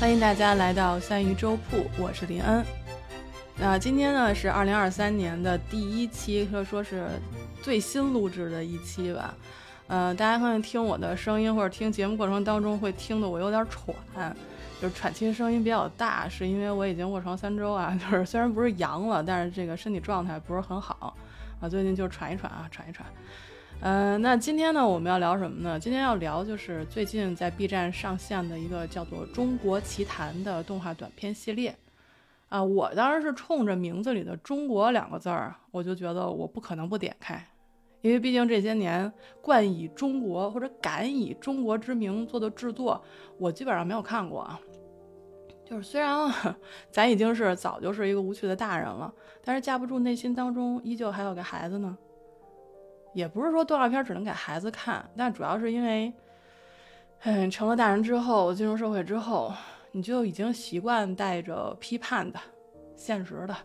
欢迎大家来到三鱼粥铺，我是林恩。那今天呢是二零二三年的第一期，可以说是最新录制的一期吧。呃，大家可能听我的声音或者听节目过程当中会听得我有点喘，就是喘气声音比较大，是因为我已经卧床三周啊，就是虽然不是阳了，但是这个身体状态不是很好啊，最近就喘一喘啊，喘一喘。呃，那今天呢，我们要聊什么呢？今天要聊就是最近在 B 站上线的一个叫做《中国奇谭》的动画短片系列。啊，我当然是冲着名字里的“中国”两个字儿，我就觉得我不可能不点开，因为毕竟这些年冠以中国或者敢以中国之名做的制作，我基本上没有看过啊。就是虽然咱已经是早就是一个无趣的大人了，但是架不住内心当中依旧还有个孩子呢。也不是说动画片只能给孩子看，但主要是因为，嗯，成了大人之后，进入社会之后，你就已经习惯带着批判的、现实的、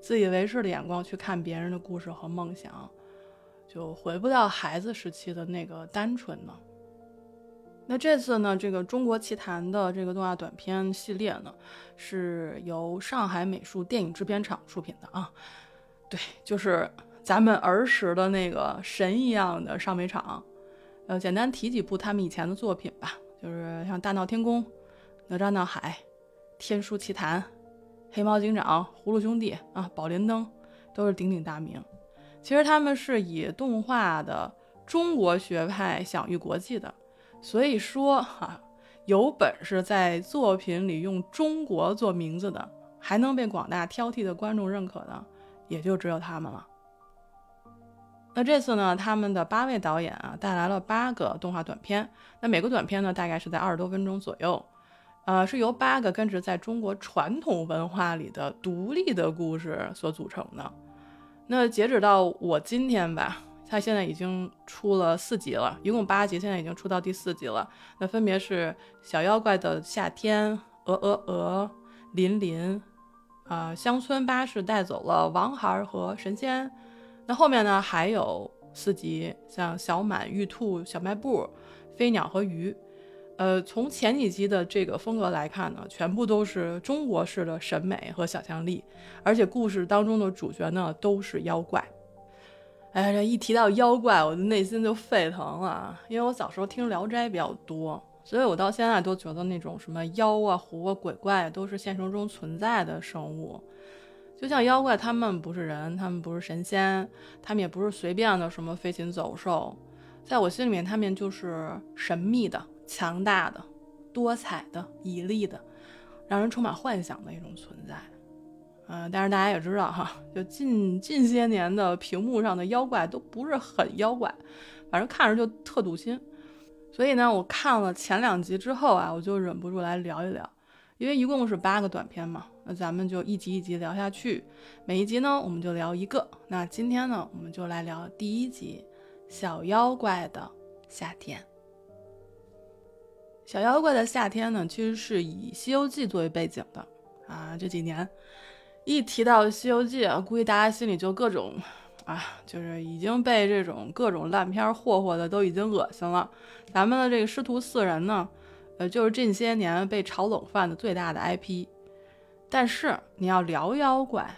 自以为是的眼光去看别人的故事和梦想，就回不到孩子时期的那个单纯了。那这次呢，这个《中国奇谭》的这个动画短片系列呢，是由上海美术电影制片厂出品的啊，对，就是。咱们儿时的那个神一样的上美厂，呃，简单提几部他们以前的作品吧，就是像《大闹天宫》《哪吒闹海》《天书奇谭》《黑猫警长》《葫芦兄弟》啊，《宝莲灯》都是鼎鼎大名。其实他们是以动画的中国学派享誉国际的，所以说哈，有本事在作品里用中国做名字的，还能被广大挑剔的观众认可的，也就只有他们了。那这次呢，他们的八位导演啊，带来了八个动画短片。那每个短片呢，大概是在二十多分钟左右，呃，是由八个根植在中国传统文化里的独立的故事所组成的。那截止到我今天吧，它现在已经出了四集了，一共八集，现在已经出到第四集了。那分别是小妖怪的夏天、鹅鹅鹅、林林，啊，乡村巴士带走了王孩和神仙。那后面呢，还有四集，像小满、玉兔、小卖部、飞鸟和鱼。呃，从前几集的这个风格来看呢，全部都是中国式的审美和想象力，而且故事当中的主角呢都是妖怪。哎，这一提到妖怪，我的内心就沸腾了，因为我小时候听《聊斋》比较多，所以我到现在都觉得那种什么妖啊、狐啊、鬼怪都是现实中存在的生物。就像妖怪，他们不是人，他们不是神仙，他们也不是随便的什么飞禽走兽，在我心里面，他们就是神秘的、强大的、多彩的、绮丽的，让人充满幻想的一种存在。嗯，但是大家也知道哈，就近近些年的屏幕上的妖怪都不是很妖怪，反正看着就特堵心。所以呢，我看了前两集之后啊，我就忍不住来聊一聊。因为一共是八个短片嘛，那咱们就一集一集聊下去。每一集呢，我们就聊一个。那今天呢，我们就来聊第一集《小妖怪的夏天》。小妖怪的夏天呢，其实是以《西游记》作为背景的啊。这几年一提到《西游记》啊，估计大家心里就各种啊，就是已经被这种各种烂片霍霍的都已经恶心了。咱们的这个师徒四人呢。呃，就是这些年被炒冷饭的最大的 IP，但是你要聊妖怪，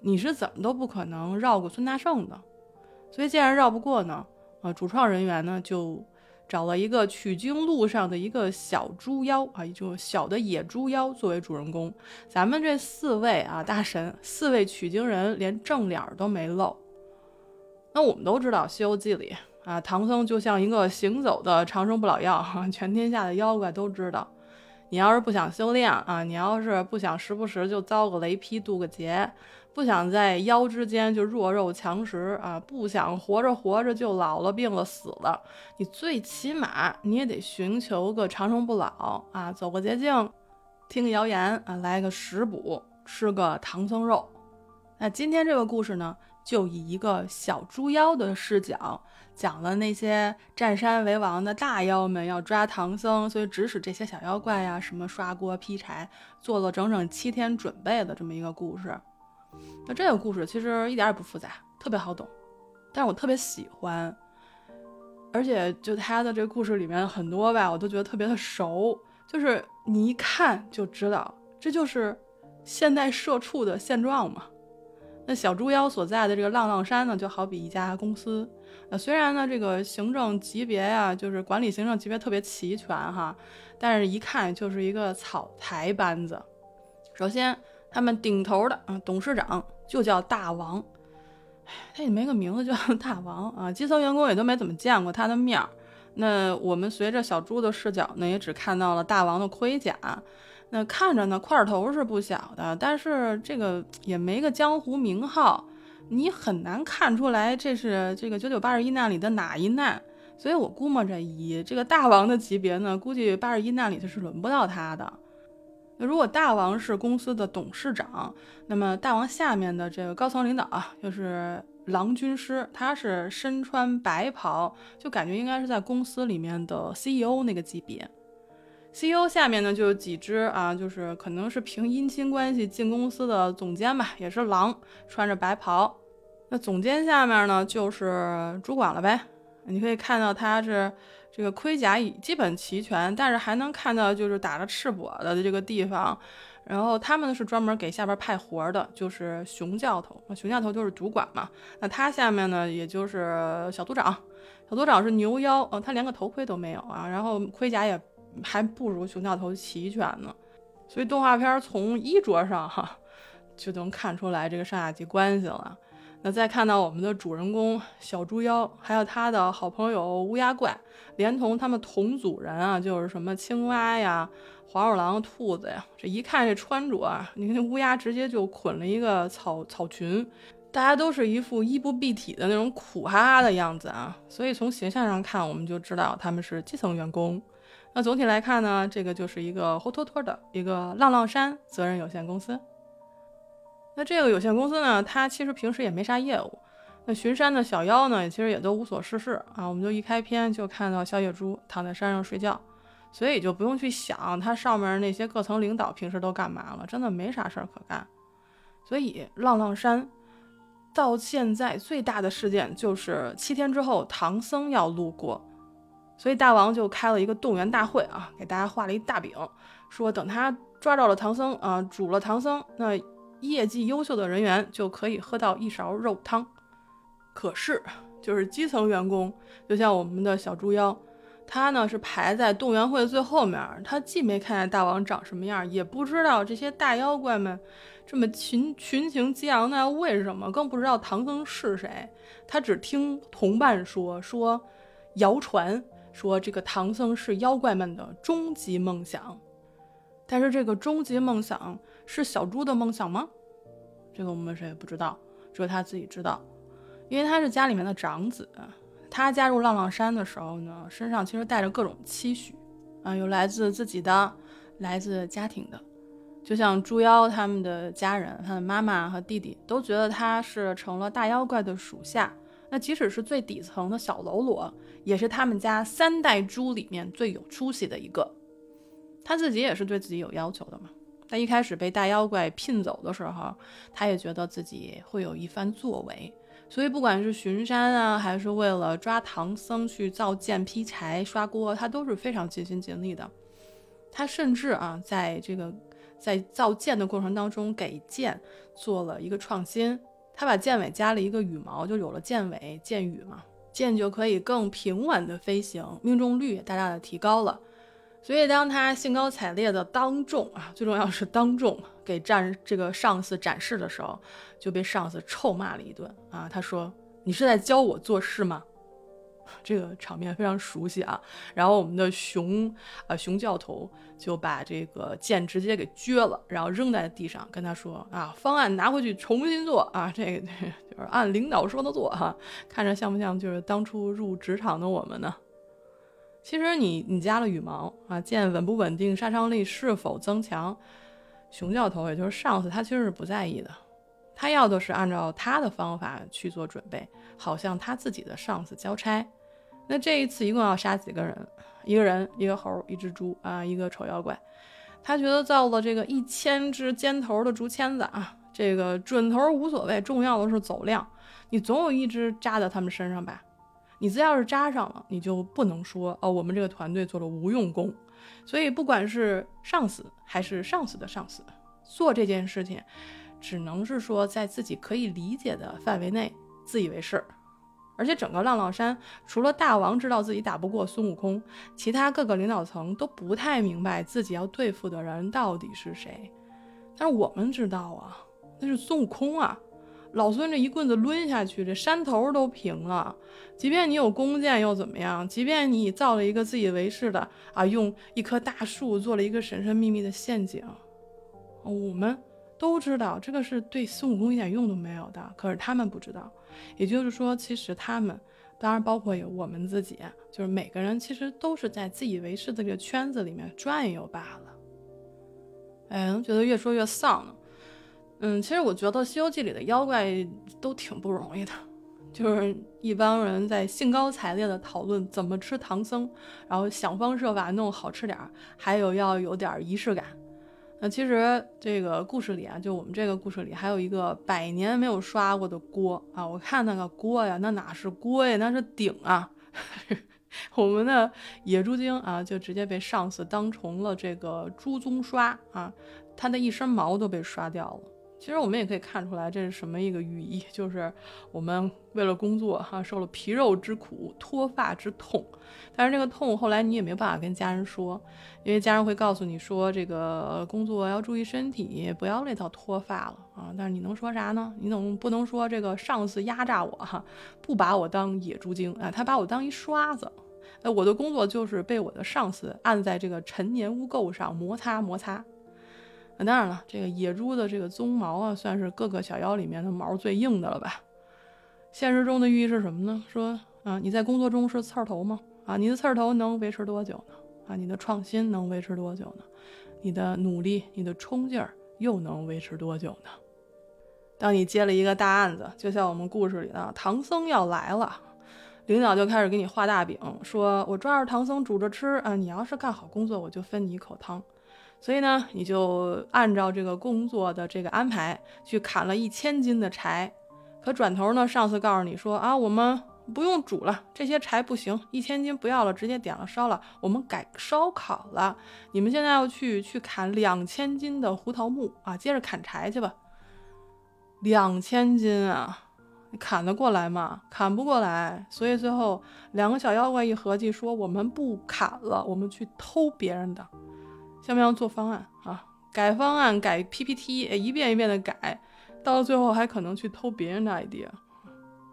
你是怎么都不可能绕过孙大圣的。所以既然绕不过呢，呃，主创人员呢就找了一个取经路上的一个小猪妖啊，就小的野猪妖作为主人公。咱们这四位啊大神，四位取经人连正脸都没露。那我们都知道《西游记》里。啊，唐僧就像一个行走的长生不老药，全天下的妖怪都知道。你要是不想修炼啊，你要是不想时不时就遭个雷劈渡个劫，不想在妖之间就弱肉强食啊，不想活着活着就老了病了死了，你最起码你也得寻求个长生不老啊，走个捷径，听个谣言啊，来个食补，吃个唐僧肉。那今天这个故事呢，就以一个小猪妖的视角。讲了那些占山为王的大妖们要抓唐僧，所以指使这些小妖怪呀，什么刷锅劈柴，做了整整七天准备的这么一个故事。那这个故事其实一点也不复杂，特别好懂，但是我特别喜欢，而且就他的这个故事里面很多吧，我都觉得特别的熟，就是你一看就知道，这就是现代社畜的现状嘛。那小猪妖所在的这个浪浪山呢，就好比一家公司。那虽然呢，这个行政级别呀，就是管理行政级别特别齐全哈，但是一看就是一个草台班子。首先，他们顶头的啊，董事长就叫大王，他也没个名字就叫大王啊，基层员工也都没怎么见过他的面儿。那我们随着小猪的视角呢，也只看到了大王的盔甲。那看着呢，块头是不小的，但是这个也没个江湖名号，你很难看出来这是这个九九八十一难里的哪一难。所以我估摸着以这个大王的级别呢，估计八十一难里头是轮不到他的。那如果大王是公司的董事长，那么大王下面的这个高层领导啊，就是郎军师，他是身穿白袍，就感觉应该是在公司里面的 CEO 那个级别。CEO 下面呢就有几只啊，就是可能是凭姻亲关系进公司的总监吧，也是狼，穿着白袍。那总监下面呢就是主管了呗。你可以看到他是这个盔甲已基本齐全，但是还能看到就是打着赤膊的这个地方。然后他们呢是专门给下边派活的，就是熊教头。那熊教头就是主管嘛。那他下面呢也就是小组长，小组长是牛妖，呃，他连个头盔都没有啊，然后盔甲也。还不如熊教头齐全呢，所以动画片从衣着上哈就能看出来这个上下级关系了。那再看到我们的主人公小猪妖，还有他的好朋友乌鸦怪，连同他们同组人啊，就是什么青蛙呀、黄鼠狼、兔子呀，这一看这穿着啊，你看那乌鸦直接就捆了一个草草裙，大家都是一副衣不蔽体的那种苦哈哈的样子啊，所以从形象上看，我们就知道他们是基层员工。那总体来看呢，这个就是一个活脱脱的一个浪浪山责任有限公司。那这个有限公司呢，它其实平时也没啥业务。那巡山的小妖呢，其实也都无所事事啊。我们就一开篇就看到小野猪躺在山上睡觉，所以就不用去想它上面那些各层领导平时都干嘛了，真的没啥事儿可干。所以浪浪山到现在最大的事件就是七天之后唐僧要路过。所以大王就开了一个动员大会啊，给大家画了一大饼，说等他抓到了唐僧啊，煮了唐僧，那业绩优秀的人员就可以喝到一勺肉汤。可是，就是基层员工，就像我们的小猪妖，他呢是排在动员会最后面，他既没看见大王长什么样，也不知道这些大妖怪们这么群群情激昂的为什么，更不知道唐僧是谁。他只听同伴说说谣传。说这个唐僧是妖怪们的终极梦想，但是这个终极梦想是小猪的梦想吗？这个我们谁也不知道，只有他自己知道，因为他是家里面的长子。他加入浪浪山的时候呢，身上其实带着各种期许啊，有来自自己的，来自家庭的，就像猪妖他们的家人，他的妈妈和弟弟都觉得他是成了大妖怪的属下。那即使是最底层的小喽啰，也是他们家三代猪里面最有出息的一个。他自己也是对自己有要求的嘛。他一开始被大妖怪聘走的时候，他也觉得自己会有一番作为。所以不管是巡山啊，还是为了抓唐僧去造剑、劈柴、刷锅，他都是非常尽心尽力的。他甚至啊，在这个在造剑的过程当中，给剑做了一个创新。他把箭尾加了一个羽毛，就有了箭尾箭羽嘛，箭就可以更平稳的飞行，命中率也大大的提高了。所以当他兴高采烈的当众啊，最重要是当众给战这个上司展示的时候，就被上司臭骂了一顿啊。他说：“你是在教我做事吗？”这个场面非常熟悉啊，然后我们的熊啊熊教头就把这个剑直接给撅了，然后扔在地上，跟他说啊，方案拿回去重新做。啊，这个 就是按领导说的做哈，看着像不像就是当初入职场的我们呢？其实你你加了羽毛啊，剑稳不稳定，杀伤力是否增强，熊教头也就是上司他其实是不在意的，他要的是按照他的方法去做准备，好像他自己的上司交差。那这一次一共要杀几个人？一个人，一个猴，一只猪啊，一个丑妖怪。他觉得造了这个一千只尖头的竹签子啊，这个准头无所谓，重要的是走量。你总有一只扎在他们身上吧？你只要是扎上了，你就不能说哦，我们这个团队做了无用功。所以不管是上司还是上司的上司，做这件事情，只能是说在自己可以理解的范围内自以为是。而且整个浪浪山，除了大王知道自己打不过孙悟空，其他各个领导层都不太明白自己要对付的人到底是谁。但是我们知道啊，那是孙悟空啊！老孙这一棍子抡下去，这山头都平了。即便你有弓箭又怎么样？即便你造了一个自以为是的啊，用一棵大树做了一个神神秘秘的陷阱，我们都知道这个是对孙悟空一点用都没有的。可是他们不知道。也就是说，其实他们，当然包括有我们自己，就是每个人其实都是在自以为是的这个圈子里面转悠罢了。哎，觉得越说越丧呢。嗯，其实我觉得《西游记》里的妖怪都挺不容易的，就是一帮人在兴高采烈的讨论怎么吃唐僧，然后想方设法弄好吃点儿，还有要有点仪式感。那其实这个故事里啊，就我们这个故事里还有一个百年没有刷过的锅啊！我看那个锅呀，那哪是锅呀，那是鼎啊！我们的野猪精啊，就直接被上司当成了这个猪鬃刷啊，他的一身毛都被刷掉了。其实我们也可以看出来，这是什么一个寓意，就是我们为了工作哈，受了皮肉之苦，脱发之痛。但是这个痛后来你也没办法跟家人说，因为家人会告诉你说，这个工作要注意身体，不要累到脱发了啊。但是你能说啥呢？你总不能说这个上司压榨我哈，不把我当野猪精啊，他把我当一刷子。哎，我的工作就是被我的上司按在这个陈年污垢上摩擦摩擦。那当然了，这个野猪的这个鬃毛啊，算是各个小妖里面的毛最硬的了吧？现实中的寓意是什么呢？说啊，你在工作中是刺儿头吗？啊，你的刺儿头能维持多久呢？啊，你的创新能维持多久呢？你的努力、你的冲劲儿又能维持多久呢？当你接了一个大案子，就像我们故事里的唐僧要来了，领导就开始给你画大饼，说我抓着唐僧煮着吃啊，你要是干好工作，我就分你一口汤。所以呢，你就按照这个工作的这个安排去砍了一千斤的柴，可转头呢，上司告诉你说啊，我们不用煮了，这些柴不行，一千斤不要了，直接点了烧了，我们改烧烤了。你们现在要去去砍两千斤的胡桃木啊，接着砍柴去吧。两千斤啊，砍得过来吗？砍不过来。所以最后两个小妖怪一合计说，我们不砍了，我们去偷别人的。像不像做方案啊？改方案，改 PPT，一遍一遍的改，到了最后还可能去偷别人的 idea。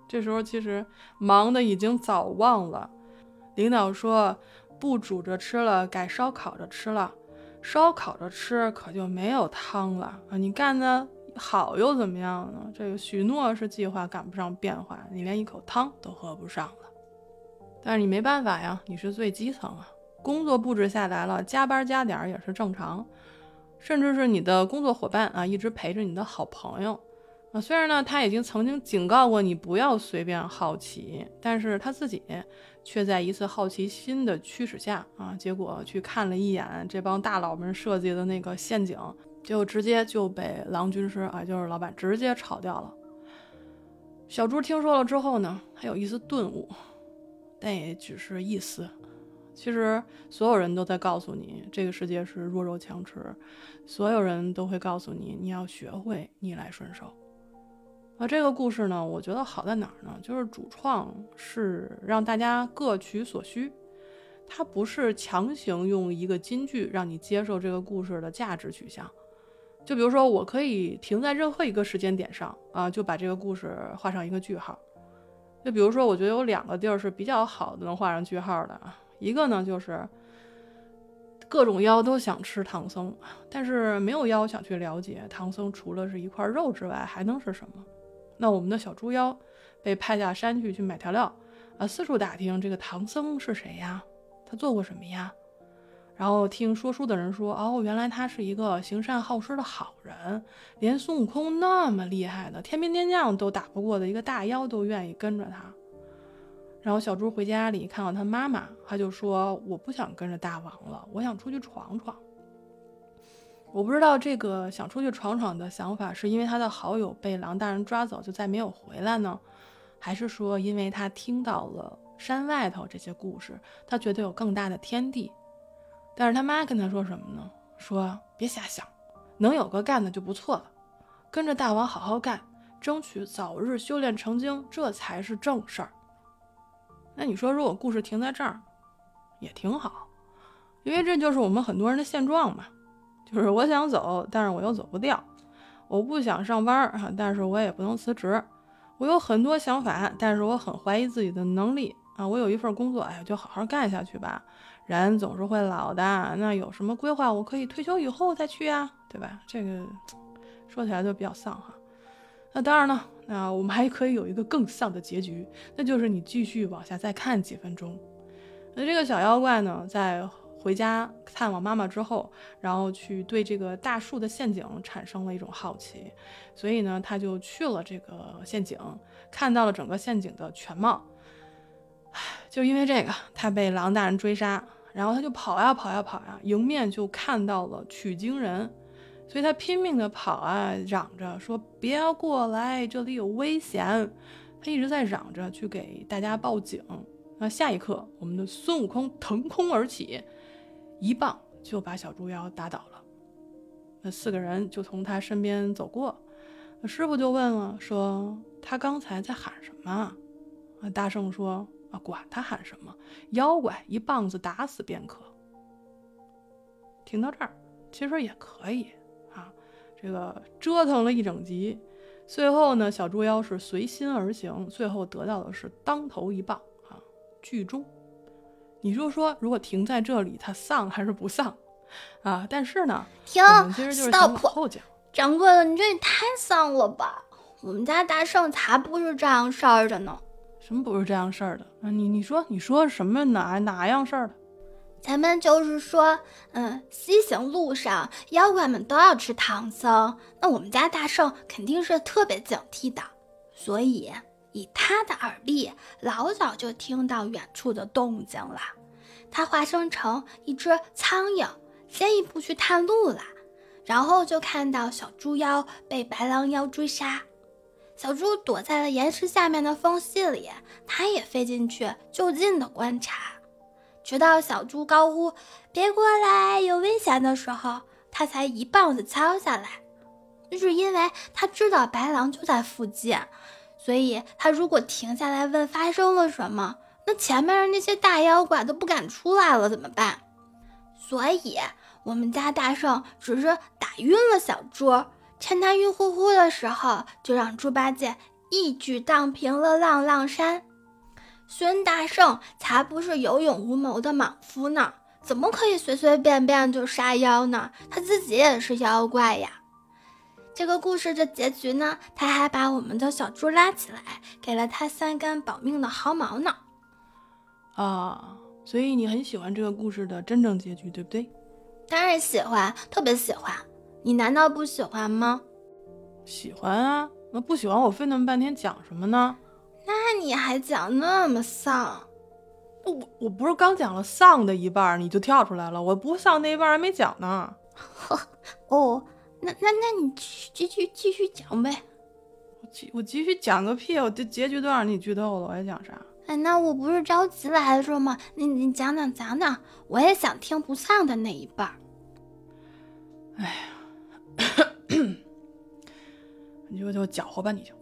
这时候其实忙的已经早忘了。领导说不煮着吃了，改烧烤着吃了。烧烤着吃可就没有汤了啊！你干的好又怎么样呢？这个许诺是计划赶不上变化，你连一口汤都喝不上了。但是你没办法呀，你是最基层啊。工作布置下来了，加班加点也是正常，甚至是你的工作伙伴啊，一直陪着你的好朋友啊。虽然呢，他已经曾经警告过你不要随便好奇，但是他自己却在一次好奇心的驱使下啊，结果去看了一眼这帮大佬们设计的那个陷阱，就直接就被郎军师啊，就是老板直接炒掉了。小猪听说了之后呢，还有一丝顿悟，但也只是一丝。其实所有人都在告诉你，这个世界是弱肉强食，所有人都会告诉你，你要学会逆来顺受。而这个故事呢，我觉得好在哪儿呢？就是主创是让大家各取所需，他不是强行用一个金句让你接受这个故事的价值取向。就比如说，我可以停在任何一个时间点上啊，就把这个故事画上一个句号。就比如说，我觉得有两个地儿是比较好的，能画上句号的啊。一个呢，就是各种妖都想吃唐僧，但是没有妖想去了解唐僧除了是一块肉之外还能是什么。那我们的小猪妖被派下山去去买调料，啊，四处打听这个唐僧是谁呀？他做过什么呀？然后听说书的人说，哦，原来他是一个行善好施的好人，连孙悟空那么厉害的天兵天将都打不过的一个大妖都愿意跟着他。然后小猪回家里看到他妈妈，他就说：“我不想跟着大王了，我想出去闯闯。”我不知道这个想出去闯闯的想法是因为他的好友被狼大人抓走就再没有回来呢，还是说因为他听到了山外头这些故事，他觉得有更大的天地？但是他妈跟他说什么呢？说别瞎想，能有个干的就不错了，跟着大王好好干，争取早日修炼成精，这才是正事儿。那你说，如果故事停在这儿，也挺好，因为这就是我们很多人的现状嘛。就是我想走，但是我又走不掉；我不想上班啊，但是我也不能辞职。我有很多想法，但是我很怀疑自己的能力啊。我有一份工作，哎，就好好干下去吧。人总是会老的，那有什么规划，我可以退休以后再去呀，对吧？这个 说起来就比较丧哈。那当然了，那我们还可以有一个更丧的结局，那就是你继续往下再看几分钟。那这个小妖怪呢，在回家探望妈妈之后，然后去对这个大树的陷阱产生了一种好奇，所以呢，他就去了这个陷阱，看到了整个陷阱的全貌。唉，就因为这个，他被狼大人追杀，然后他就跑呀跑呀跑呀，迎面就看到了取经人。所以他拼命的跑啊，嚷着说：“别过来，这里有危险！”他一直在嚷着去给大家报警。那下一刻，我们的孙悟空腾空而起，一棒就把小猪妖打倒了。那四个人就从他身边走过，师傅就问了，说：“他刚才在喊什么？”啊，大圣说：“啊，管他喊什么，妖怪一棒子打死便可。”听到这儿，其实也可以。这个折腾了一整集，最后呢，小猪妖是随心而行，最后得到的是当头一棒啊，剧终。你就说，如果停在这里，他丧还是不丧啊？但是呢，停，stop，掌柜的，你这也太丧了吧？我们家大圣才不是这样事儿的呢。什么不是这样事儿的啊？你你说你说什么哪哪样事儿的？咱们就是说，嗯，西行路上妖怪们都要吃唐僧，那我们家大圣肯定是特别警惕的，所以以他的耳力，老早就听到远处的动静了。他化身成一只苍蝇，先一步去探路了，然后就看到小猪妖被白狼妖追杀，小猪躲在了岩石下面的缝隙里，他也飞进去就近的观察。直到小猪高呼“别过来，有危险”的时候，他才一棒子敲下来。那是因为他知道白狼就在附近，所以他如果停下来问发生了什么，那前面的那些大妖怪都不敢出来了，怎么办？所以我们家大圣只是打晕了小猪，趁他晕乎乎的时候，就让猪八戒一举荡平了浪浪山。孙大圣才不是有勇无谋的莽夫呢，怎么可以随随便便就杀妖呢？他自己也是妖怪呀。这个故事的结局呢，他还把我们的小猪拉起来，给了他三根保命的毫毛呢。啊，所以你很喜欢这个故事的真正结局，对不对？当然喜欢，特别喜欢。你难道不喜欢吗？喜欢啊，那不喜欢我费那么半天讲什么呢？那你还讲那么丧？我我不是刚讲了丧的一半，你就跳出来了。我不丧那一半还没讲呢。呵，哦，那那那你继续继续讲呗。我继我继续讲个屁！我这结局都让你剧透了，我还讲啥？哎，那我不是着急来的吗？你你讲讲讲讲，我也想听不丧的那一半。哎呀，你就就搅和吧，你就。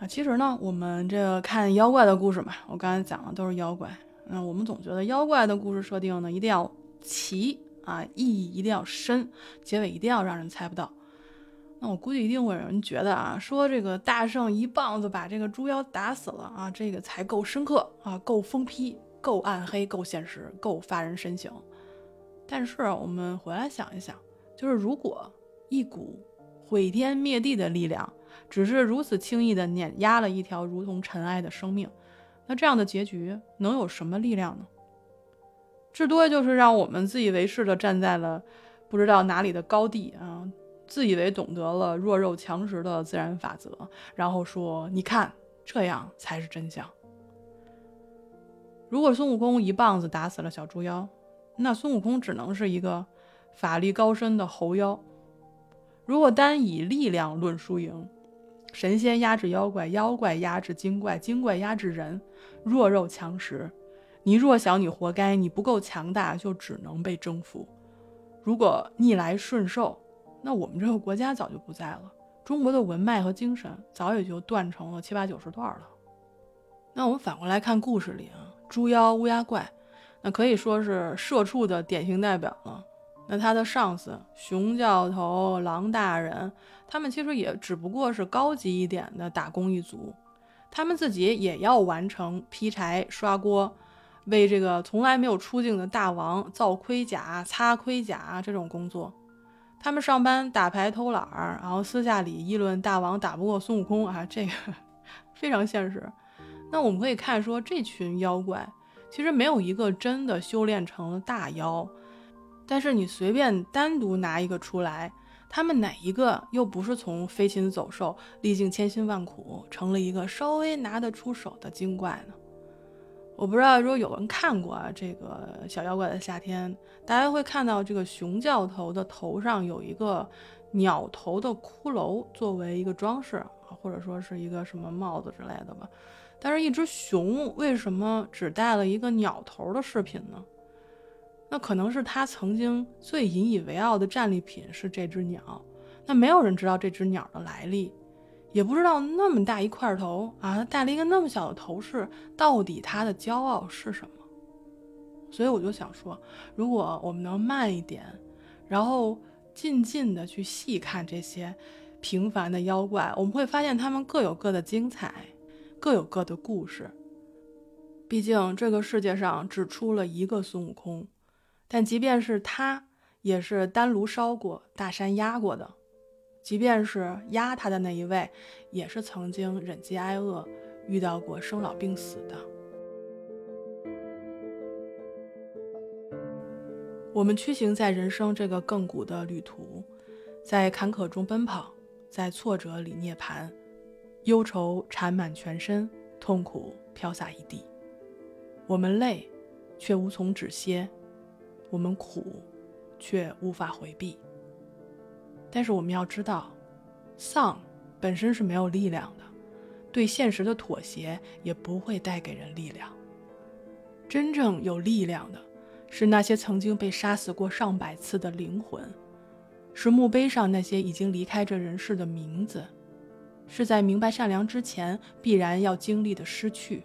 啊，其实呢，我们这个看妖怪的故事嘛，我刚才讲的都是妖怪。那我们总觉得妖怪的故事设定呢，一定要奇啊，意义一定要深，结尾一定要让人猜不到。那我估计一定会有人觉得啊，说这个大圣一棒子把这个猪妖打死了啊，这个才够深刻啊，够疯批，够暗黑，够现实，够发人深省。但是我们回来想一想，就是如果一股毁天灭地的力量。只是如此轻易地碾压了一条如同尘埃的生命，那这样的结局能有什么力量呢？至多就是让我们自以为是地站在了不知道哪里的高地啊，自以为懂得了弱肉强食的自然法则，然后说：“你看，这样才是真相。”如果孙悟空一棒子打死了小猪妖，那孙悟空只能是一个法力高深的猴妖。如果单以力量论输赢，神仙压制妖怪，妖怪压制精怪，精怪压制人，弱肉强食。你弱小，你活该，你不够强大，就只能被征服。如果逆来顺受，那我们这个国家早就不在了，中国的文脉和精神早也就断成了七八九十段了。那我们反过来看故事里啊，猪妖乌鸦怪，那可以说是社畜的典型代表了。那他的上司熊教头、狼大人，他们其实也只不过是高级一点的打工一族，他们自己也要完成劈柴、刷锅，为这个从来没有出镜的大王造盔甲、擦盔甲这种工作。他们上班打牌偷懒儿，然后私下里议论大王打不过孙悟空啊，这个 非常现实。那我们可以看说，这群妖怪其实没有一个真的修炼成了大妖。但是你随便单独拿一个出来，他们哪一个又不是从飞禽走兽历尽千辛万苦，成了一个稍微拿得出手的精怪呢？我不知道，如果有人看过啊，这个小妖怪的夏天，大家会看到这个熊教头的头上有一个鸟头的骷髅作为一个装饰，或者说是一个什么帽子之类的吧。但是，一只熊为什么只戴了一个鸟头的饰品呢？那可能是他曾经最引以为傲的战利品是这只鸟，那没有人知道这只鸟的来历，也不知道那么大一块头啊，戴了一个那么小的头饰，到底他的骄傲是什么？所以我就想说，如果我们能慢一点，然后静静的去细看这些平凡的妖怪，我们会发现他们各有各的精彩，各有各的故事。毕竟这个世界上只出了一个孙悟空。但即便是他，也是丹炉烧过、大山压过的；即便是压他的那一位，也是曾经忍饥挨饿、遇到过生老病死的。我们驱行在人生这个亘古的旅途，在坎坷中奔跑，在挫折里涅槃，忧愁缠满全身，痛苦飘洒一地。我们累，却无从止歇。我们苦，却无法回避。但是我们要知道，丧本身是没有力量的，对现实的妥协也不会带给人力量。真正有力量的，是那些曾经被杀死过上百次的灵魂，是墓碑上那些已经离开这人世的名字，是在明白善良之前必然要经历的失去，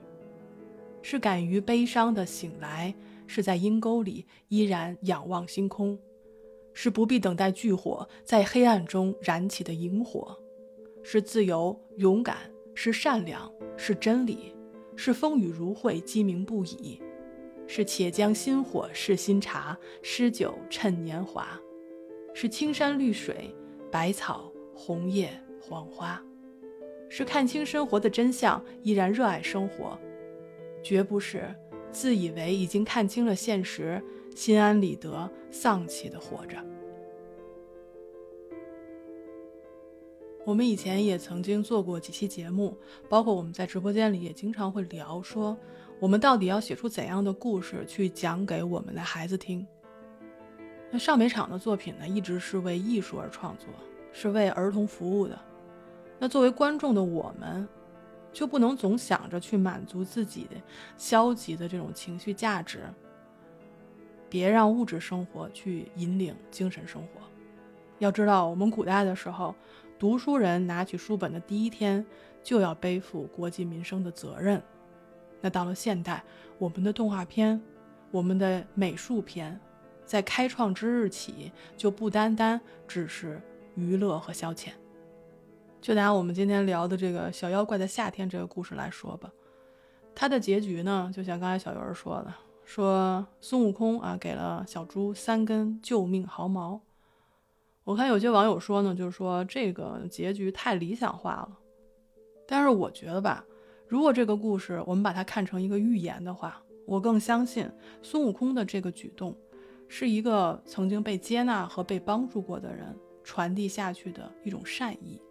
是敢于悲伤的醒来。是在阴沟里依然仰望星空，是不必等待炬火在黑暗中燃起的萤火，是自由勇敢，是善良，是真理，是风雨如晦鸡鸣不已，是且将新火试新茶，诗酒趁年华，是青山绿水，百草红叶黄花，是看清生活的真相，依然热爱生活，绝不是。自以为已经看清了现实，心安理得、丧气的活着。我们以前也曾经做过几期节目，包括我们在直播间里也经常会聊，说我们到底要写出怎样的故事去讲给我们的孩子听。那上美厂的作品呢，一直是为艺术而创作，是为儿童服务的。那作为观众的我们。就不能总想着去满足自己的消极的这种情绪价值，别让物质生活去引领精神生活。要知道，我们古代的时候，读书人拿起书本的第一天就要背负国计民生的责任。那到了现代，我们的动画片，我们的美术片，在开创之日起就不单单只是娱乐和消遣。就拿我们今天聊的这个小妖怪的夏天这个故事来说吧，它的结局呢，就像刚才小鱼儿说的，说孙悟空啊给了小猪三根救命毫毛。我看有些网友说呢，就是说这个结局太理想化了。但是我觉得吧，如果这个故事我们把它看成一个寓言的话，我更相信孙悟空的这个举动，是一个曾经被接纳和被帮助过的人传递下去的一种善意。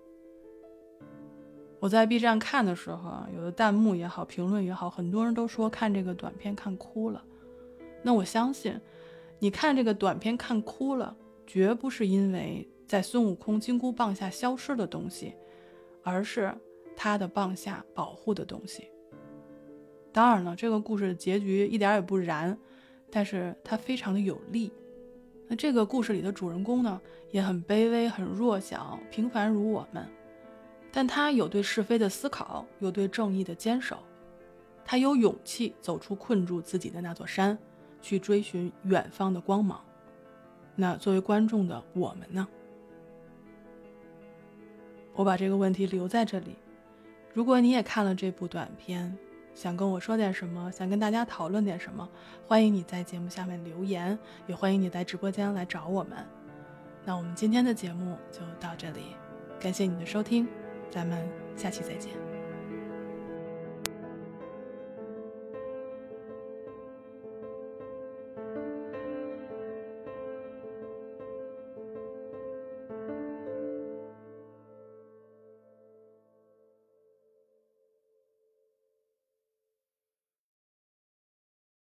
我在 B 站看的时候啊，有的弹幕也好，评论也好，很多人都说看这个短片看哭了。那我相信，你看这个短片看哭了，绝不是因为在孙悟空金箍棒下消失的东西，而是他的棒下保护的东西。当然了，这个故事的结局一点也不燃，但是它非常的有力。那这个故事里的主人公呢，也很卑微、很弱小、平凡如我们，但他有对是非的思考，有对正义的坚守，他有勇气走出困住自己的那座山，去追寻远方的光芒。那作为观众的我们呢？我把这个问题留在这里。如果你也看了这部短片，想跟我说点什么，想跟大家讨论点什么，欢迎你在节目下面留言，也欢迎你在直播间来找我们。那我们今天的节目就到这里，感谢你的收听，咱们下期再见。